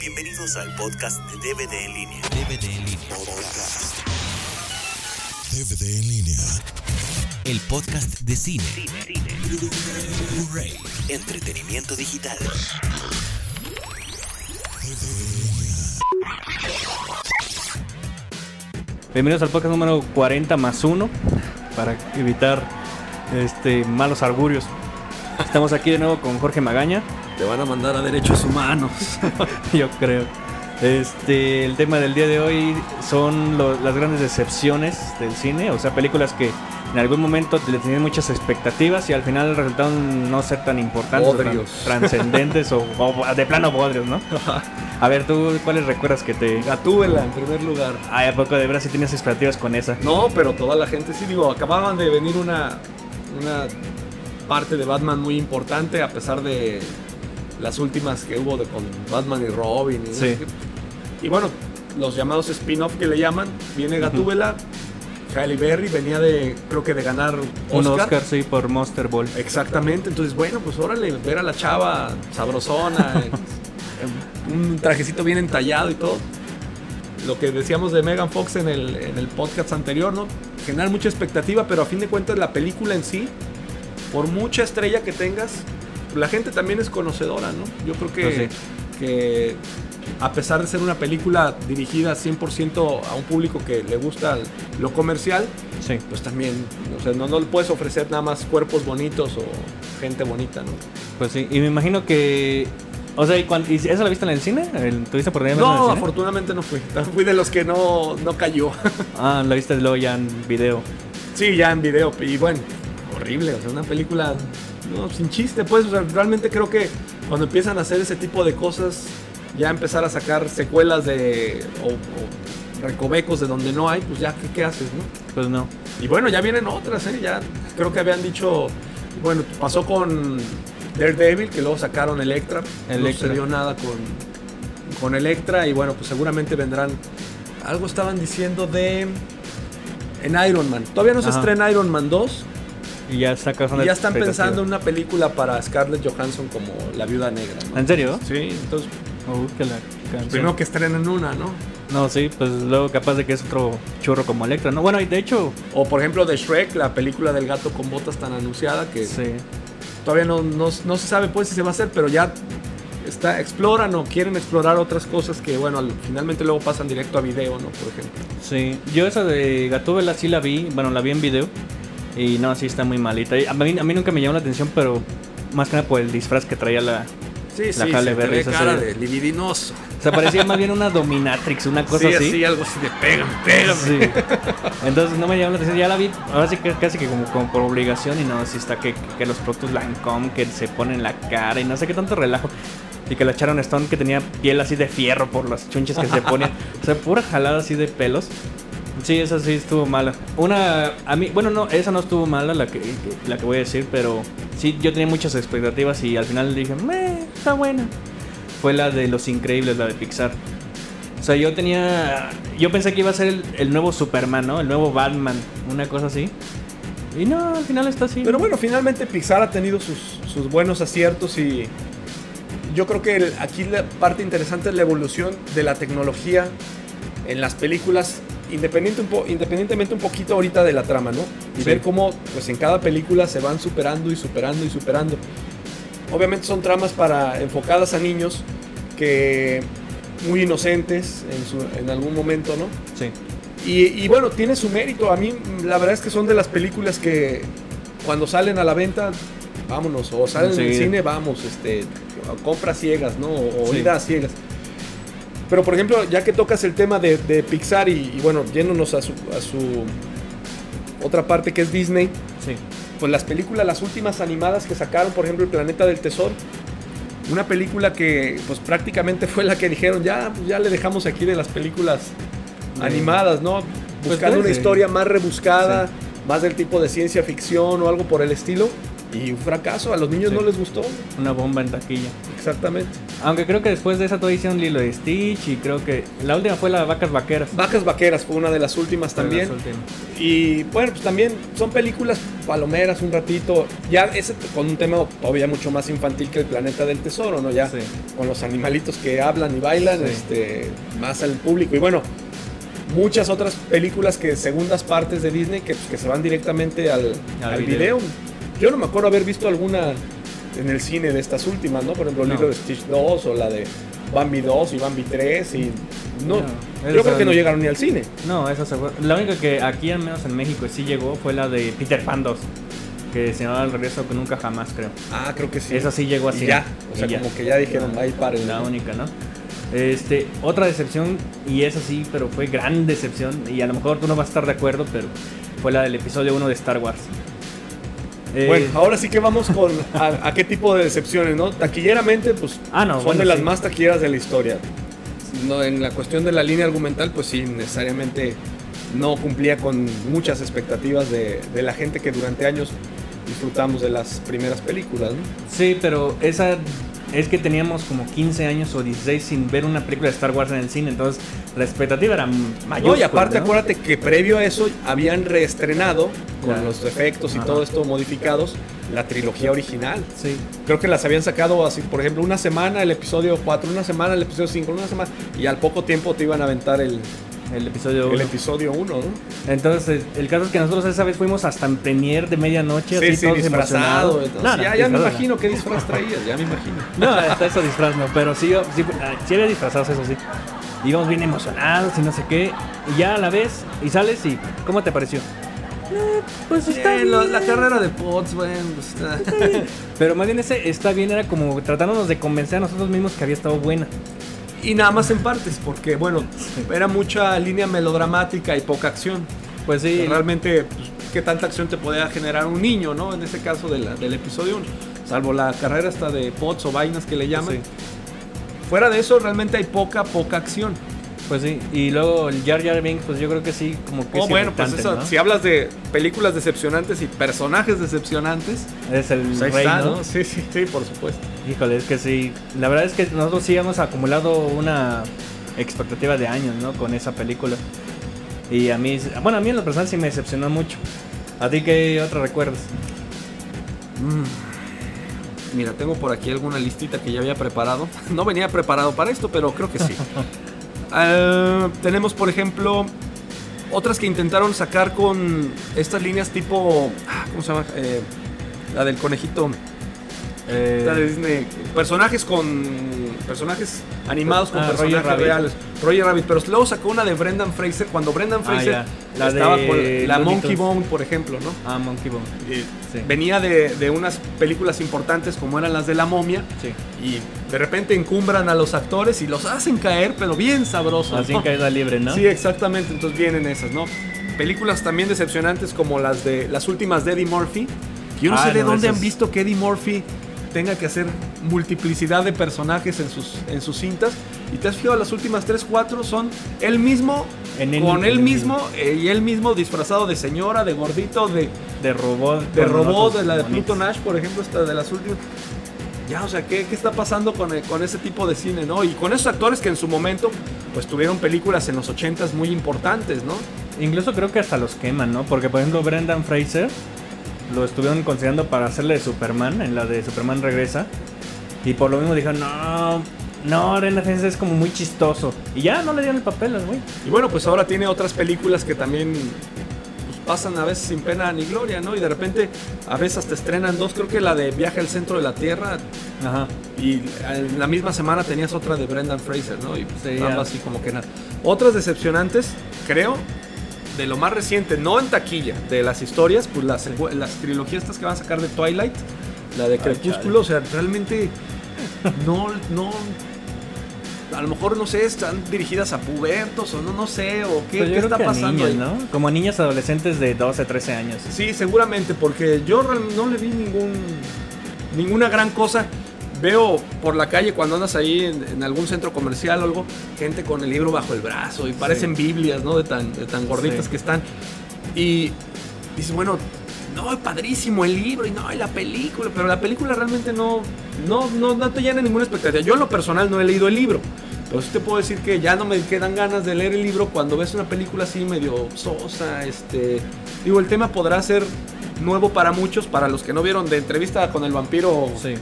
Bienvenidos al podcast de DVD en línea. DVD en línea. Podcast. DVD en línea. El podcast de cine. Blu-ray. Entretenimiento digital. Bienvenidos al podcast número 40 más 1 para evitar este malos argurios. Estamos aquí de nuevo con Jorge Magaña, Te van a mandar a derechos humanos. yo creo. Este, el tema del día de hoy son lo- las grandes decepciones del cine, o sea, películas que en algún momento le tenían muchas expectativas y al final resultaron no ser tan importantes, tan Bodrios. trascendentes o, o de plano bodrios, ¿no? A ver, tú, ¿cuáles recuerdas que te... Gatúbela en primer lugar. Ay, ¿a poco de veras si tienes expectativas con esa? No, pero toda la gente sí, digo, acababan de venir una, una parte de Batman muy importante a pesar de las últimas que hubo de, con Batman y Robin. Y, Sí. y bueno, los llamados spin-off que le llaman, viene Gatúbela, Halle Berry venía de, creo que de ganar Un Oscar. Oscar, sí, por Monster Ball. Exactamente, entonces bueno, pues órale, ver a la chava sabrosona, un trajecito bien entallado y todo. Lo que decíamos de Megan Fox en el, en el podcast anterior, ¿no? Generar mucha expectativa, pero a fin de cuentas la película en sí, por mucha estrella que tengas, la gente también es conocedora, ¿no? Yo creo que, Pues que a pesar de ser una película dirigida 100% a un público que le gusta lo comercial, Sí. pues también, o sea, no, no le puedes ofrecer nada más cuerpos bonitos o gente bonita, ¿no? Pues sí, y me imagino que. O sea, ¿y, cuan- y eso la viste en el cine? ¿El- ¿Tuviste verla en No, afortunadamente no fui. Fui de los que no, no cayó. Ah, la viste luego ya en video. sí, ya en video. Y bueno, horrible. O sea, una película no, sin chiste. Pues, realmente creo que cuando empiezan a hacer ese tipo de cosas, ya empezar a sacar secuelas de. o, o recovecos de donde no hay, pues ya, ¿qué, qué haces, no? Pues no. Y bueno, ya vienen otras, ¿eh? Ya creo que habían dicho, bueno, pasó con Daredevil, que luego sacaron Electra. No Electra. sucedió nada con, con Electra y bueno, pues seguramente vendrán. Algo estaban diciendo de... En Iron Man. Todavía no se Ajá. estrena Iron Man 2 Y ya está causando y ya están pensando en una película para Scarlett Johansson como la viuda negra. ¿no? ¿En serio? Sí, entonces Uh, que la canción. primero que estrenen una, ¿no? No, sí, pues luego capaz de que es otro churro como Electra, ¿no? Bueno, y de hecho, O por ejemplo de Shrek, la película del gato con botas tan anunciada que sí. Todavía no, no, no se sabe pues si se va a hacer, pero ya está, exploran o quieren explorar otras cosas que, bueno, al- finalmente luego pasan directo a video, ¿no? Por ejemplo. Sí, yo esa de Gatúbela sí la vi, bueno, la vi en video. Y no, sí está muy malita. Y A mí, a mí nunca me llamó la atención, pero más que nada por el disfraz que traía la... Sí, La sí, Halle se Berry, esa cara sí. de libidinoso. O sea, parecía más bien una dominatrix, una cosa sí, así. algo así de pégame, pégame. Sí. Entonces no me llamó la atención. Ya la vi, ahora sí que casi que como, como por obligación. Y no, sí está que, que los productos Lancome que se ponen en la cara y no sé qué tanto relajo. Y que la Sharon Stone que tenía piel así de fierro por las chunches que se ponían. O sea, pura jalada así de pelos. Sí, esa sí estuvo mala. Una, a mí, bueno, no, esa no estuvo mala, la que, la que voy a decir, pero sí, yo tenía muchas expectativas y al final dije, meh, está buena. Fue la de Los Increíbles, la de Pixar. O sea, yo tenía. Yo pensé que iba a ser el, el nuevo Superman, ¿no? El nuevo Batman, una cosa así. Y no, al final está así. Pero bueno, finalmente Pixar ha tenido sus, sus buenos aciertos y yo creo que el- aquí la parte interesante es la evolución de la tecnología en las películas, independiente un po- independientemente un poquito ahorita de la trama, ¿no? Y Sí. ver cómo pues en cada película se van superando y superando y superando. Obviamente son tramas para enfocadas a niños que muy inocentes en, su- en algún momento, ¿no? Sí. Y, y bueno, tiene su mérito. A mí la verdad es que son de las películas que cuando salen a la venta, vámonos, o salen en el Sí. cine, vamos, este, compras ciegas, ¿no? O Sí. ciegas. Pero por ejemplo, ya que tocas el tema de, de Pixar y, y, bueno, yéndonos a su, a su otra parte que es Disney, Sí. pues las películas, las últimas animadas que sacaron, por ejemplo, El Planeta del Tesoro, una película que pues prácticamente fue la que dijeron, ya, pues, ya le dejamos aquí de las películas animadas, ¿no? Pues Buscando una historia más rebuscada, más del tipo de ciencia ficción o algo por el estilo. Y un fracaso, a los niños Sí. no les gustó. Una bomba en taquilla. Exactamente. Aunque creo que después de esa todavía hicieron Lilo y Stitch y creo que la última fue la de Vacas Vaqueras. Vacas Vaqueras fue una de las últimas también. Las últimas. Y bueno, pues también son películas palomeras un ratito. Ya ese con un tema todavía mucho más infantil que el planeta del tesoro, ¿no? Ya Sí. con los animalitos que hablan y bailan, Sí. este, más al público. Y bueno, muchas otras películas que segundas partes de Disney que, pues, que se van directamente al, Al al video. video. Yo no me acuerdo haber visto alguna en el cine de estas últimas, ¿no? Por ejemplo, No. Lilo de Stitch 2 o la de Bambi 2 y Bambi 3 y no, No, yo creo que no llegaron ni al cine. No, esa se fue. La única que aquí, al menos en México, sí llegó fue la de Peter Pan 2. Que se llamaba El regreso que nunca jamás, creo. Ah, creo que sí. Esa sí llegó Y así. ya, o sea, como que ya dijeron, ahí para La única, ¿no? Este, otra decepción, y esa sí, pero fue gran decepción, y a lo mejor tú no vas a estar de acuerdo, pero fue la del episodio 1 de Star Wars. Eh, Bueno, ahora sí que vamos con a, a qué tipo de decepciones, ¿no? Taquilleramente, pues Ah, no, son bueno, de las sí. más taquilleras de la historia. No, en la cuestión de la línea argumental, pues sí, necesariamente no cumplía con muchas expectativas de, de la gente que durante años disfrutamos de las primeras películas, ¿no? Sí, pero esa es que teníamos como 15 años o 16 sin ver una película de Star Wars en el cine, entonces la expectativa era mayor. No, y aparte acuérdate que previo a eso habían reestrenado con Claro. los efectos y Ajá. todo esto modificados la trilogía original. Sí, Creo que las habían sacado así, por ejemplo, una semana el episodio 4, una semana el episodio 5, una semana y al poco tiempo te iban a aventar el, el episodio el 1. episodio 1, ¿no? Entonces, el caso es que nosotros esa vez fuimos hasta en premier de medianoche, Sí, así sí, todos disfrazado. emocionados. entonces, No, no, ya, ya me imagino qué disfraz traías, ya me imagino. No, hasta eso disfraz no, pero sí, sí, ah, sí había disfrazados, eso sí. Íbamos bien emocionados y no sé qué. Y ya a la vez, y sales y, ¿cómo te pareció? Eh, pues está Eh, lo- bien. la carrera de Potts, bueno, pues, está- Pero más bien ese está bien, era como tratándonos de convencer a nosotros mismos que había estado buena. Y nada más en partes, porque bueno, era mucha línea melodramática y poca acción. Pues sí, Realmente, pues, ¿qué tanta acción te podía generar un niño, no? En este caso de la- del episodio 1. Salvo la carrera hasta de Potts o vainas que le llaman. Sí. Fuera de eso, realmente hay poca, poca acción. Pues sí. Y luego el Jar Jar Binks, pues yo creo que sí, como que Oh, es bueno, pues irritante, eso, ¿no? si hablas de películas decepcionantes y personajes decepcionantes, Es el pues rey, está, ¿no? ¿no? Sí, sí, sí, por supuesto. Híjole, es que sí. La verdad es que nosotros sí hemos acumulado una expectativa de años, ¿no? Con esa película. Y a mí, bueno, a mí en lo personal sí me decepcionó mucho. ¿A ti qué otro recuerdas? Mira, tengo por aquí alguna listita que ya había preparado. No venía preparado para esto, pero creo que sí. Ah, tenemos, por ejemplo, otras que intentaron sacar con estas líneas tipo. ah, ¿Cómo se llama? Eh, la del conejito. Eh, La de Disney. Personajes con. Personajes animados con Ah, Roger personajes Rabbit. reales. Roger Rabbit. Pero luego sacó una de Brendan Fraser. Cuando Brendan Ah, Fraser. La estaba de con la Monkey. Bone, por ejemplo, ¿no? Ah, Monkey Bone. Sí. Venía de, de unas películas importantes como eran las de la momia. Sí. Y de repente encumbran a los actores y los hacen caer, pero bien sabrosos. Así ¿no? caída libre, ¿no? Sí, exactamente. Entonces vienen esas, ¿no? Películas también decepcionantes como las de las últimas de Eddie Murphy. Yo no Ah, sé de no, dónde esas- han visto que Eddie Murphy tenga que hacer multiplicidad de personajes en sus, en sus cintas. Y te has fijado, las últimas 3, 4 son él mismo, En él- con en él él mismo, eh, y él mismo disfrazado de señora, de gordito, de, De robot. de robot, de la de. Pluto Nash, por ejemplo, esta de las últimas. Ya, o sea, ¿qué, qué está pasando con, eh, con ese tipo de cine, no? Y con esos actores que en su momento, pues tuvieron películas en los 80s muy importantes, ¿no? Incluso creo que hasta los queman, ¿no? Porque, por ejemplo, Brendan Fraser lo estuvieron considerando para hacerle de Superman, en la de Superman Regresa. Y por lo mismo dijeron, no, no, Brendan Fraser es como muy chistoso. Y ya no le dieron el papel al güey. Y bueno, pues ahora tiene otras películas que también pues, pasan a veces sin pena ni gloria, ¿no? Y de repente a veces hasta estrenan dos, creo que la de Viaje al Centro de la Tierra Ajá. y en la misma semana tenías otra de Brendan Fraser, ¿no? Y pues, Sí, ambas así como que nada. Otras decepcionantes, creo, de lo más reciente, no en taquilla, de las historias, pues las, las trilogías estas que van a sacar de Twilight, la de Crepúsculo, o sea, realmente no, no, a lo mejor no sé, están dirigidas a pubertos o no, no sé, o qué, qué está pasando niños, ahí. ¿no? Como a niñas adolescentes de 12, 13 años. Sí, seguramente, porque yo no le vi ningún, ninguna gran cosa. Veo por la calle cuando andas ahí en, en algún centro comercial o algo, gente con el libro bajo el brazo y parecen Biblias, ¿no? De tan, de tan gorditas Sí. que están. Y dices, bueno, no, padrísimo el libro y no, y la película, pero la película realmente no, no, no, no te llena ninguna expectativa. Yo en lo personal no he leído el libro, pero sí te puedo decir que ya no me quedan ganas de leer el libro cuando ves una película así medio sosa, este, digo, el tema podrá ser nuevo para muchos, para los que no vieron de entrevista con el vampiro Sí.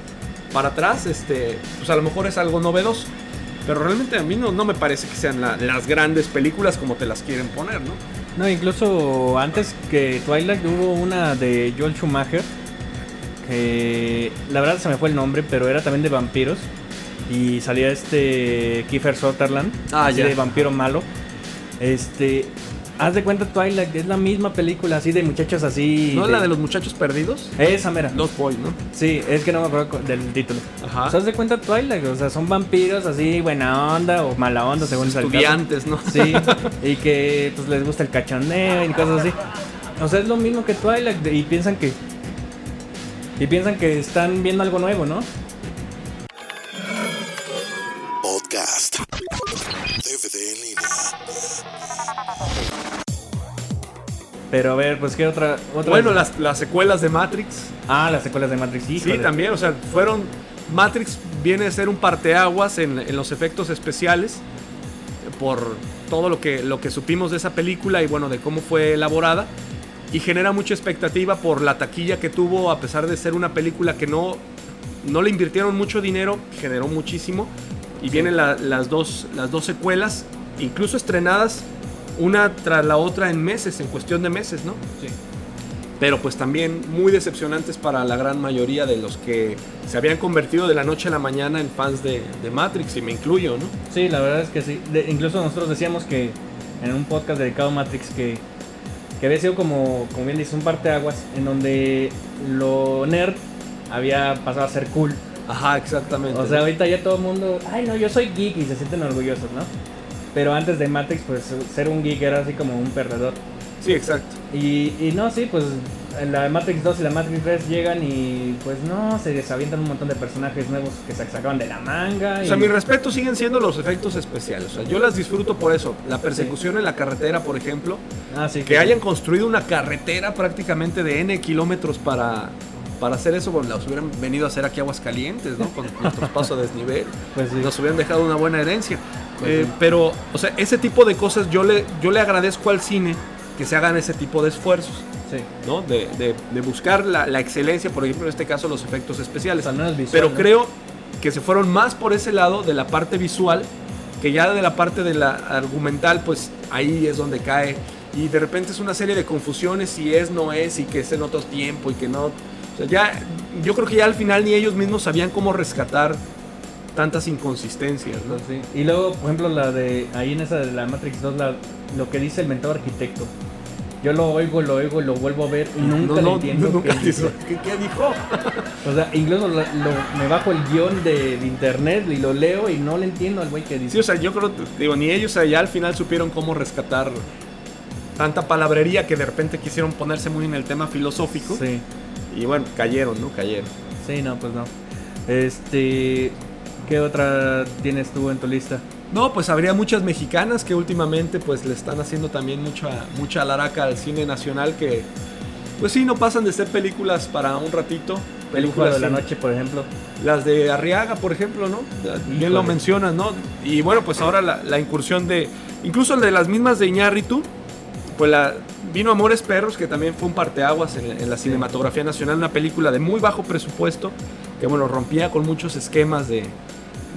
Para atrás, este, pues a lo mejor es algo novedoso. Pero realmente a mí no, no me parece que sean la- las grandes películas como te las quieren poner, ¿no? No, incluso antes que Twilight hubo una de Joel Schumacher. Que la verdad se me fue el nombre, pero era también de vampiros. Y salía este Kiefer Sutherland, Ah, ya. de vampiro malo. Este, haz de cuenta Twilight, es la misma película así de muchachos así. ¿No la de los muchachos perdidos? Esa mera. Los Boys, ¿no? Sí, es que no me acuerdo del título. Ajá. O sea, haz de cuenta Twilight, o sea, son vampiros así, buena onda o mala onda, según sea el caso. Estudiantes, ¿no? Sí, y que pues les gusta el cachondeo y cosas así. O sea, es lo mismo que Twilight y piensan que y piensan que están viendo algo nuevo, ¿no? Pero a ver, pues qué otra otra Bueno, las, las secuelas de Matrix. Ah, las secuelas de Matrix, Sí, híjole. también, o sea, fueron. Matrix viene a ser un parteaguas en, en los efectos especiales por todo lo que, lo que supimos de esa película y bueno, de cómo fue elaborada. Y genera mucha expectativa por la taquilla que tuvo, a pesar de ser una película que no, no le invirtieron mucho dinero, generó muchísimo. Y vienen la- las, dos, las dos secuelas, incluso estrenadas una tras la otra en meses, en cuestión de meses, ¿no? Sí. pero pues también muy decepcionantes para la gran mayoría de los que se habían convertido de la noche a la mañana en fans de, de Matrix, y me incluyo, ¿no? Sí, la verdad es que sí. De- incluso nosotros decíamos que en un podcast dedicado a Matrix que, que había sido como, como bien dice, un parteaguas en donde lo nerd había pasado a ser cool. Ajá, exactamente. O sea, ahorita ya todo el mundo, ay no, yo soy geek y se sienten orgullosos, ¿no? Pero antes de Matrix, pues ser un geek era así como un perdedor. sí, exacto. Y, y no, sí, pues en la Matrix 2 y la Matrix 3 llegan y pues no, se desavientan un montón de personajes nuevos que se sacaban de la manga. O sea, mi respeto siguen siendo los efectos especiales. O sea, yo las disfruto por eso. La persecución en la carretera, por ejemplo, Ah, sí, que hayan construido una carretera prácticamente de N kilómetros para, para hacer eso, bueno, las hubieran venido a hacer aquí a Aguascalientes, ¿no? Con nuestros pasos a desnivel. Pues sí. Nos hubieran dejado una buena herencia. Eh. Pero, o sea, ese tipo de cosas yo le, yo le agradezco al cine que se hagan ese tipo de esfuerzos, Sí. ¿no? De, de- de buscar la, la excelencia, por ejemplo, en este caso los efectos especiales. Visual, Pero ¿no? creo que se fueron más por ese lado de la parte visual, que ya de la parte de la argumental, pues ahí es donde cae. Y de repente es una serie de confusiones si es, no es, y que es en otro tiempo, y que no. O sea, ya, yo creo que ya al final ni ellos mismos sabían cómo rescatar tantas inconsistencias, ¿no? Sí. Y luego, por ejemplo, la de ahí en esa de la Matrix 2, la- lo que dice el mentado arquitecto. Yo lo oigo, lo oigo, lo vuelvo a ver y nunca no, lo entiendo. nunca qué dijo. dice. ¿Qué, qué dijo? O sea, incluso lo- lo- me bajo el guion de, de internet y lo leo y no le entiendo al güey que Sí, dice. o sea, yo creo, digo, ni ellos allá al final supieron cómo rescatar tanta palabrería que de repente quisieron ponerse muy en el tema filosófico. Sí, Y bueno, cayeron, ¿no? Cayeron. sí, no, pues no. Este, ¿qué otra tienes tú en tu lista? No, pues habría muchas mexicanas que últimamente pues le están haciendo también mucha, mucha laraca al cine nacional que pues sí, no pasan de ser películas para un ratito. El Lujo de la noche, por ejemplo. Las de Arriaga, por ejemplo, ¿no? Bien lo mencionas, ¿no? Y bueno, pues ahora la, la incursión de. Incluso de las mismas de Iñárritu, pues la. Vino Amores Perros, que también fue un parteaguas en, en la cinematografía nacional, una película de muy bajo presupuesto, que bueno, rompía con muchos esquemas de,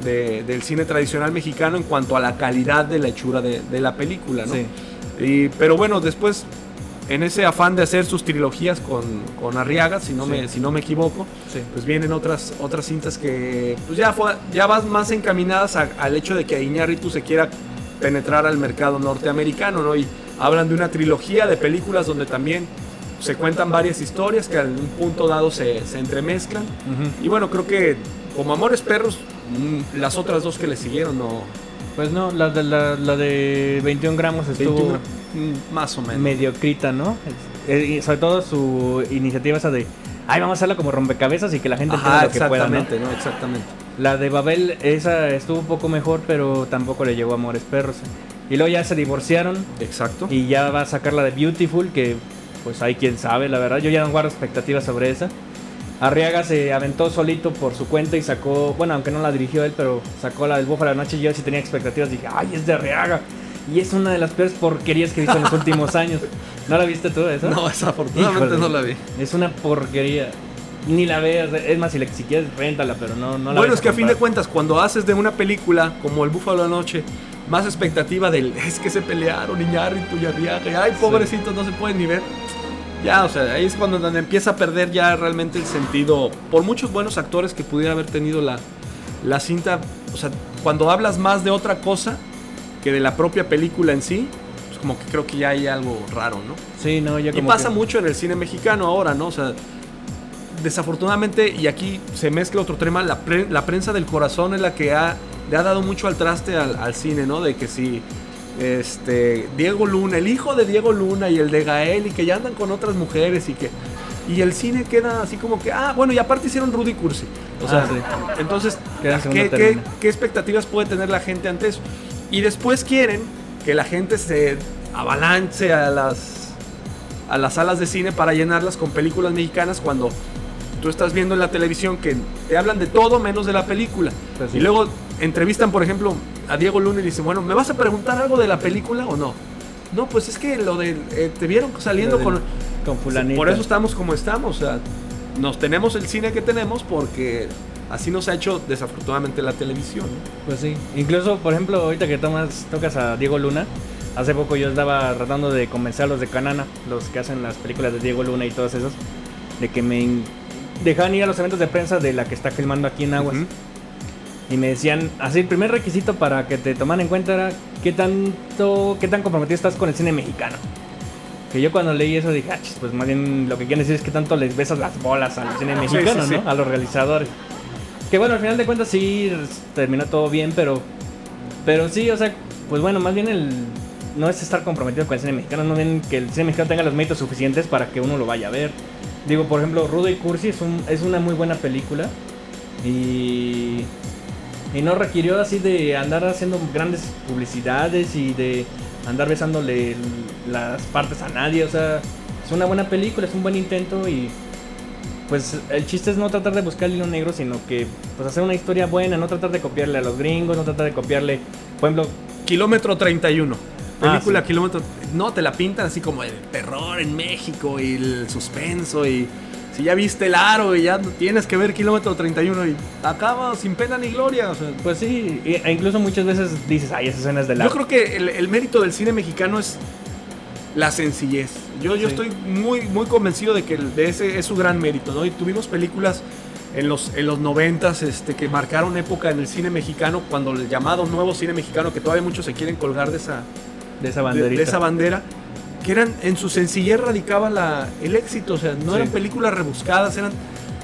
de- del cine tradicional mexicano en cuanto a la calidad de la hechura de, de la película, ¿no? Sí. Y- pero bueno, después, en ese afán de hacer sus trilogías con, con Arriaga, si no, Sí. me, si no me equivoco, Sí. pues vienen otras, otras cintas que pues ya, fue, ya van más encaminadas a- al hecho de que Iñárritu se quiera penetrar al mercado norteamericano, ¿no? Y hablan de una trilogía de películas donde también se cuentan varias historias que en un punto dado se, se entremezclan. Y bueno, creo que como Amores Perros, mm, las otras dos que le siguieron, no... Pues no, la de, la, la de 21 gramos estuvo 21, mm, más o menos. mediocrita, ¿no? Es- y sobre todo su iniciativa esa de, ay, vamos a hacerla como rompecabezas y que la gente entienda lo que pueda, ¿no? exactamente, ¿no? Exactamente. La de Babel, esa estuvo un poco mejor, pero tampoco le llegó a Amores Perros. Y luego ya se divorciaron Exacto. y ya va a sacar la de Beautiful, que pues hay quien sabe, la verdad. Yo ya no guardo expectativas sobre esa. Arriaga se aventó solito por su cuenta y sacó, bueno, aunque no la dirigió él, pero sacó la del Búfalo de la Noche. Y yo sí tenía expectativas, dije, ay, es de Arriaga. Y es una de las peores porquerías que he visto en los últimos años. ¿No la viste tú esa? No, desafortunadamente Híjole. no la vi. Es una porquería. Ni la veas. Es más, si, le, si quieres, réntala, pero no, no la Bueno, es que a fin de cuentas, cuando haces de una película como El Búfalo de la Noche, más expectativa del es que se pelearon Iñárritu y Arriaga, y ay, pobrecitos, no se pueden ni ver. Ya, o sea, ahí es cuando empieza a perder ya realmente el sentido. Por muchos buenos actores que pudiera haber tenido la, la cinta, o sea, cuando hablas más de otra cosa que de la propia película en sí, pues como que creo que ya hay algo raro, ¿no? Sí, no, ya Y como pasa que- mucho en el cine mexicano ahora, ¿no? O sea, desafortunadamente, y aquí se mezcla otro tema, la, pre- la prensa del corazón es la que ha, le ha dado mucho al traste al, al cine, ¿no? De que si este, Diego Luna, el hijo de Diego Luna y el de Gael, y que ya andan con otras mujeres y que... Y el cine queda así como que, ah, bueno, y aparte hicieron Rudy Cursi. O sea, Ah, sí. entonces, ¿qué, qué, término. qué expectativas puede tener la gente ante eso? Y después quieren que la gente se avalanche a las, a las salas de cine para llenarlas con películas mexicanas cuando tú estás viendo en la televisión que te hablan de todo menos de la película. Y luego entrevistan, por ejemplo, a Diego Luna y dicen, bueno, ¿me vas a preguntar algo de la película o no? No, pues es que lo de... eh, te vieron saliendo con... con fulanito. Por eso estamos como estamos. O sea, nos tenemos el cine que tenemos porque así nos ha hecho desafortunadamente la televisión. ¿no? Pues sí. Incluso, por ejemplo, ahorita que tomas, tocas a Diego Luna, hace poco yo estaba tratando de convencer a los de Canana, los que hacen las películas de Diego Luna y todos esos, de que me dejaban ir a los eventos de prensa de la que está filmando aquí en Aguas. Ujú. Y me decían, así el primer requisito para que te tomaran en cuenta era qué tanto, qué tan comprometido estás con el cine mexicano. Que yo cuando leí eso dije, ah, pues más bien lo que quieren decir es que tanto les besas las bolas al cine mexicano, sí, sí. ¿no? A los realizadores. Que bueno, al final de cuentas sí terminó todo bien, pero pero sí, o sea, pues bueno, más bien el no es estar comprometido con el cine mexicano, no bien que el cine mexicano tenga los méritos suficientes para que uno lo vaya a ver. Digo, por ejemplo, Rudo y Cursi es, un, es una muy buena película y y no requirió así de andar haciendo grandes publicidades y de andar besándole las partes a nadie. O sea, es una buena película, es un buen intento y pues el chiste es no tratar de buscar el hilo negro, sino que pues hacer una historia buena, no tratar de copiarle a los gringos, no tratar de copiarle, por ejemplo, Kilómetro 31. Ah, Película sí. Kilómetro. No, te la pintan así como el terror en México y el suspenso y. Si ya viste el aro y ya tienes que ver Kilómetro 31 y acaba sin pena ni gloria. o sea, pues sí, e incluso muchas veces dices, ay, esa escena es de la... Yo creo que el, el mérito del cine mexicano es la sencillez. Yo, estoy muy, muy convencido de que de ese es su gran mérito, ¿no? Y tuvimos películas en los, en los 90 este, que marcaron época en el cine mexicano, cuando el llamado nuevo cine mexicano, que todavía muchos se quieren colgar de esa, de esa de, banderita. de esa bandera, que eran en su sencillez radicaba la, el éxito, o sea, no Sí. eran películas rebuscadas, eran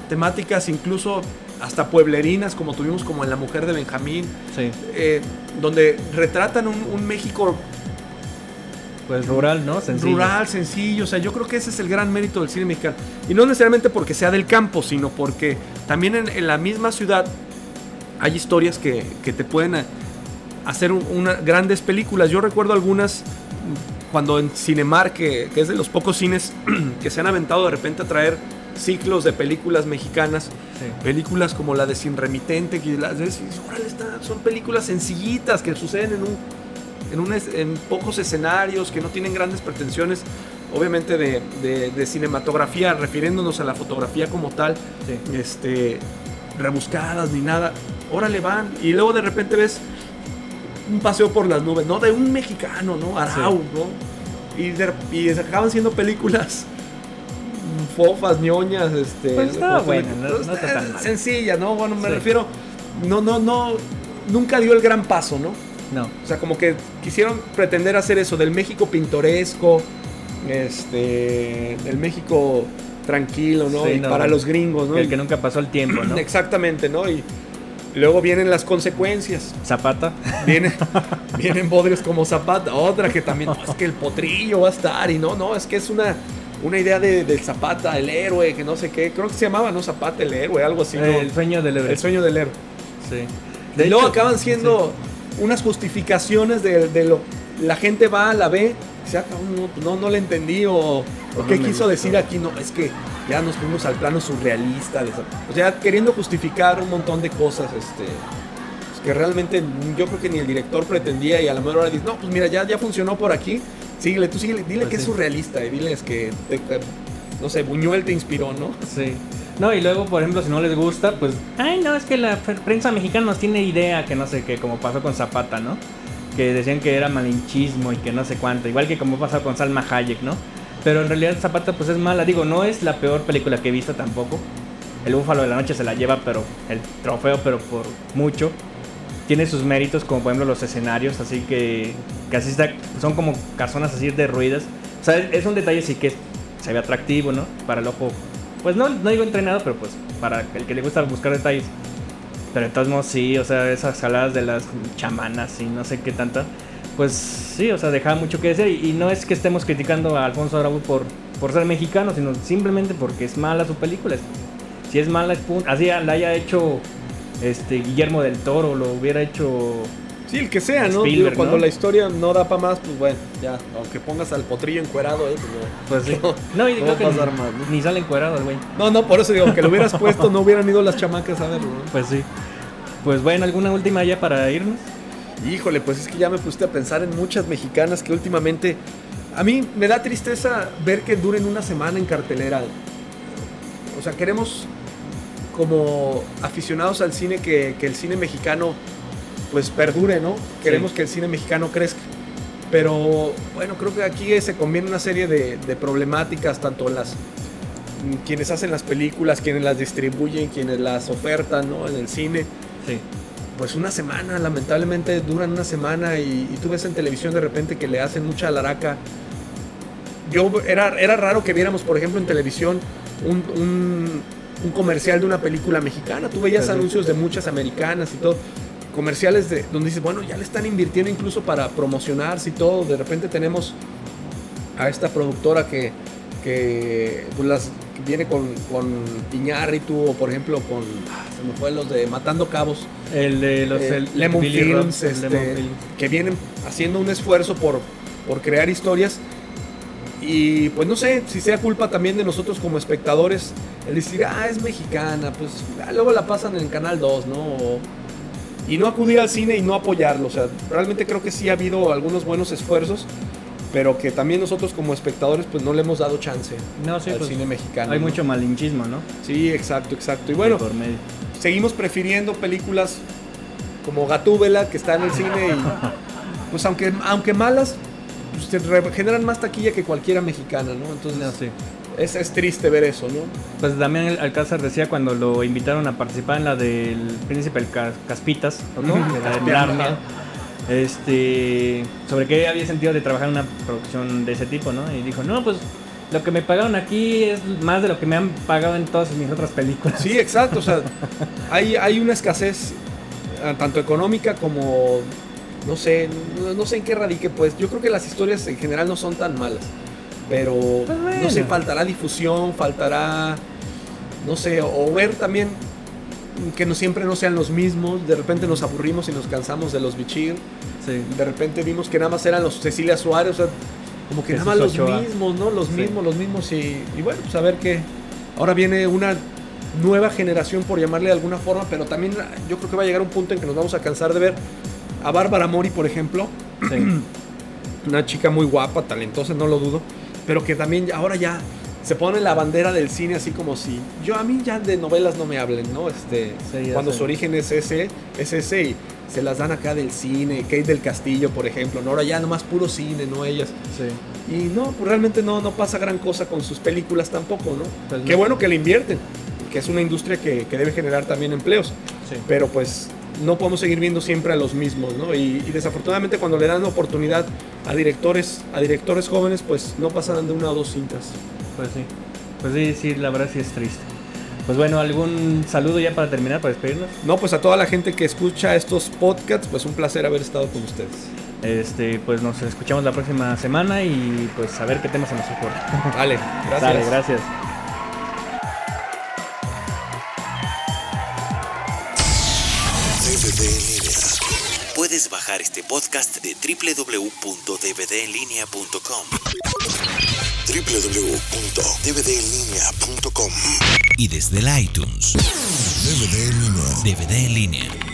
temáticas incluso hasta pueblerinas, como tuvimos como en La Mujer de Benjamín, Sí, eh, donde retratan un, un México pues rural, ¿no? Sencillo. rural, sencillo. O sea, yo creo que ese es el gran mérito del cine mexicano. Y no necesariamente porque sea del campo, sino porque también en, en la misma ciudad hay historias que, que te pueden hacer un- una, grandes películas. Yo recuerdo algunas cuando en Cinemar, que, que es de los pocos cines que se han aventado de repente a traer ciclos de películas mexicanas. Sí. Películas como la de Sin Remitente, que las ves y dices, "Órale, está- son películas sencillitas que suceden en un, en, un en pocos escenarios, que no tienen grandes pretensiones, obviamente de, de- de cinematografía, refiriéndonos a la fotografía como tal, Sí. este, rebuscadas ni nada. Órale, van. Y luego de repente ves un paseo por las nubes, ¿no? De un mexicano, ¿no? Arau, ¿no? Y, de- y acaban siendo películas fofas, ñoñas, este... Pues estaba ¿cómo se buena, no- no está tan mal. Sencilla, ¿no? Bueno, me Sí. refiero, no, no, no, nunca dio el gran paso, ¿no? No. O sea, como que quisieron pretender hacer eso del México pintoresco, este, el México tranquilo, ¿no? Sí, y no, para los gringos, ¿no? El que nunca pasó el tiempo, ¿no? Exactamente, ¿no? Y luego vienen las consecuencias. Zapata. Vienen, vienen bodrios como Zapata. Otra que también, no, es que el potrillo va a estar. Y no, no, es que es una, una idea de, del Zapata, el héroe, que no sé qué. Creo que se llamaba, ¿no? Zapata, el héroe, algo así. ¿no? el sueño del héroe. El sueño del héroe. Sí. y luego hecho, acaban siendo unas justificaciones de, de lo. La gente va, la ve se acabó, no, no, no le entendí o, o No qué quiso gustó. decir aquí, no, es que ya nos fuimos al plano surrealista, de o sea, queriendo justificar un montón de cosas, este, pues que realmente yo creo que ni el director pretendía y a la mejor hora dice, no, pues mira, ya, ya funcionó por aquí, síguele, tú síguele, dile Pues que es surrealista y diles que, te- te- no sé, Buñuel te inspiró, ¿no? Sí. No, y luego, por ejemplo, si no les gusta, pues, ay, no, es que la pr- prensa mexicana nos tiene idea, que no sé qué, como pasó con Zapata, ¿no? Que decían que era malinchismo y que no sé cuánto, igual que como pasó con Salma Hayek, ¿no? Pero en realidad Zapata, pues es mala, digo, no es la peor película que he visto tampoco. El Búfalo de la Noche se la lleva, pero el trofeo, pero por mucho. Tiene sus méritos, como por ejemplo los escenarios, así que, que así está, son como casonas así derruidas. O sea, es, es un detalle sí que se ve atractivo, ¿no? Para el ojo pues no, no digo entrenado, pero pues para el que le gusta buscar detalles. Pero de todos modos sí, o sea, esas jaladas de las chamanas y no sé qué tanta. Pues sí, o sea, dejaba mucho que decir. Y, y no es que estemos criticando a Alfonso Arau por, por ser mexicano, sino simplemente porque es mala su película. Si es mala, es punto. Así la haya hecho este Guillermo del Toro, lo hubiera hecho. Sí, el que sea, ¿no? Digo, cuando ¿no? la historia no da para más, pues bueno, ya, aunque pongas al potrillo encuerado, ¿eh? Pues, no. Pues sí. No, y No creo que pasar ni, más, ¿no? ni sale encuadrado el güey. No, no, por eso digo, que lo hubieras puesto, no hubieran ido las chamacas a verlo, ¿no? Pues sí. Pues bueno, ¿alguna última ya para irnos? Híjole, pues es que ya me pusiste a pensar en muchas mexicanas que últimamente. A mí me da tristeza ver que duren una semana en cartelera. O sea, queremos, como aficionados al cine, que, que el cine mexicano pues perdure, ¿no? Queremos que el cine mexicano crezca. Pero bueno, creo que aquí se conviene una serie de, de problemáticas, tanto las quienes hacen las películas, quienes las distribuyen, quienes las ofertan, ¿no? En el cine Sí. Pues una semana, lamentablemente duran una semana y, y tú ves en televisión de repente que le hacen mucha laraca. Yo era, era raro que viéramos, por ejemplo, en televisión un, un- un comercial de una película mexicana. Tú veías sí. anuncios de muchas americanas y todo. Comerciales de, donde dices, bueno, ya le están invirtiendo incluso para promocionarse y todo. De repente tenemos a esta productora que, que pues, las, que viene con, con Iñárritu o por ejemplo con, ah, se me fue los de Matando Cabos. El de los Eh, el- Lemon Films, este, Lemon Films. que vienen haciendo un esfuerzo por, por crear historias. Y pues no sé si sea culpa también de nosotros como espectadores el decir, ah, es mexicana, pues ah, luego la pasan en canal 2, ¿no? O- y no acudir al cine y no apoyarlo. O sea, realmente creo que sí ha habido algunos buenos esfuerzos, pero que también nosotros como espectadores pues no le hemos dado chance No, sí, al pues, cine mexicano. Hay ¿no? mucho malinchismo, ¿no? Sí, exacto, exacto. Y bueno, por medio. seguimos prefiriendo películas como Gatúbela, que está en el cine y pues aunque, aunque malas, pues, generan más taquilla que cualquiera mexicana, ¿no? Entonces No, sí. es, es triste ver eso, ¿no? Pues también Alcázar decía cuando lo invitaron a participar en la del Príncipe el Cas- Caspitas, ¿o ¿no? De la de Narnia. Este, sobre qué había sentido de trabajar en una producción de ese tipo, ¿no? Y dijo, no, pues lo que me pagaron aquí es más de lo que me han pagado en todas mis otras películas. Sí, exacto, o sea, hay, hay una escasez eh, tanto económica como, no sé, no, no sé en qué radique, pues yo creo que las historias en general no son tan malas, pero Pues no sé, faltará difusión, faltará, no sé, o ver también que no siempre no sean los mismos, de repente nos aburrimos y nos cansamos de los Bichir, Sí. de repente vimos que nada más eran los Cecilia Suárez, o sea, como que Jesús nada más los mismos, ¿no? Los Sí. mismos, los mismos y, y bueno, pues a ver qué. Ahora viene una nueva generación, por llamarle de alguna forma, pero también yo creo que va a llegar un punto en que nos vamos a cansar de ver a Bárbara Mori, por ejemplo, Sí. una chica muy guapa, talentosa, no lo dudo, pero que también ahora ya se pone la bandera del cine así como si yo a mí ya de novelas no me hablen, ¿no? Este, Sí, cuando sé. su origen es ese, es ese y se las dan acá del cine, Kate del Castillo, por ejemplo, ¿no? ahora ya nomás puro cine, no ellas. Sí. Y no, pues realmente no, no pasa gran cosa con sus películas tampoco, ¿no? Pues Qué no. bueno que le invierten, que es una industria que, que debe generar también empleos, Sí. pero pues no podemos seguir viendo siempre a los mismos, ¿no? Y, y desafortunadamente cuando le dan oportunidad a directores, a directores jóvenes, pues no pasan de una o dos cintas. Pues sí. Pues sí, sí, la verdad sí es triste. Pues bueno, ¿algún saludo ya para terminar, para despedirnos? No, pues a toda la gente que escucha estos podcasts, pues un placer haber estado con ustedes. Este, pues nos escuchamos la próxima semana y pues a ver qué temas se nos ocurre. Vale, gracias. Dale, gracias. DVD en línea. Puedes bajar este podcast de www.dvdenlinea.com. www.dvdenlinea.com y desde el iTunes. DVD en línea. DVD en línea.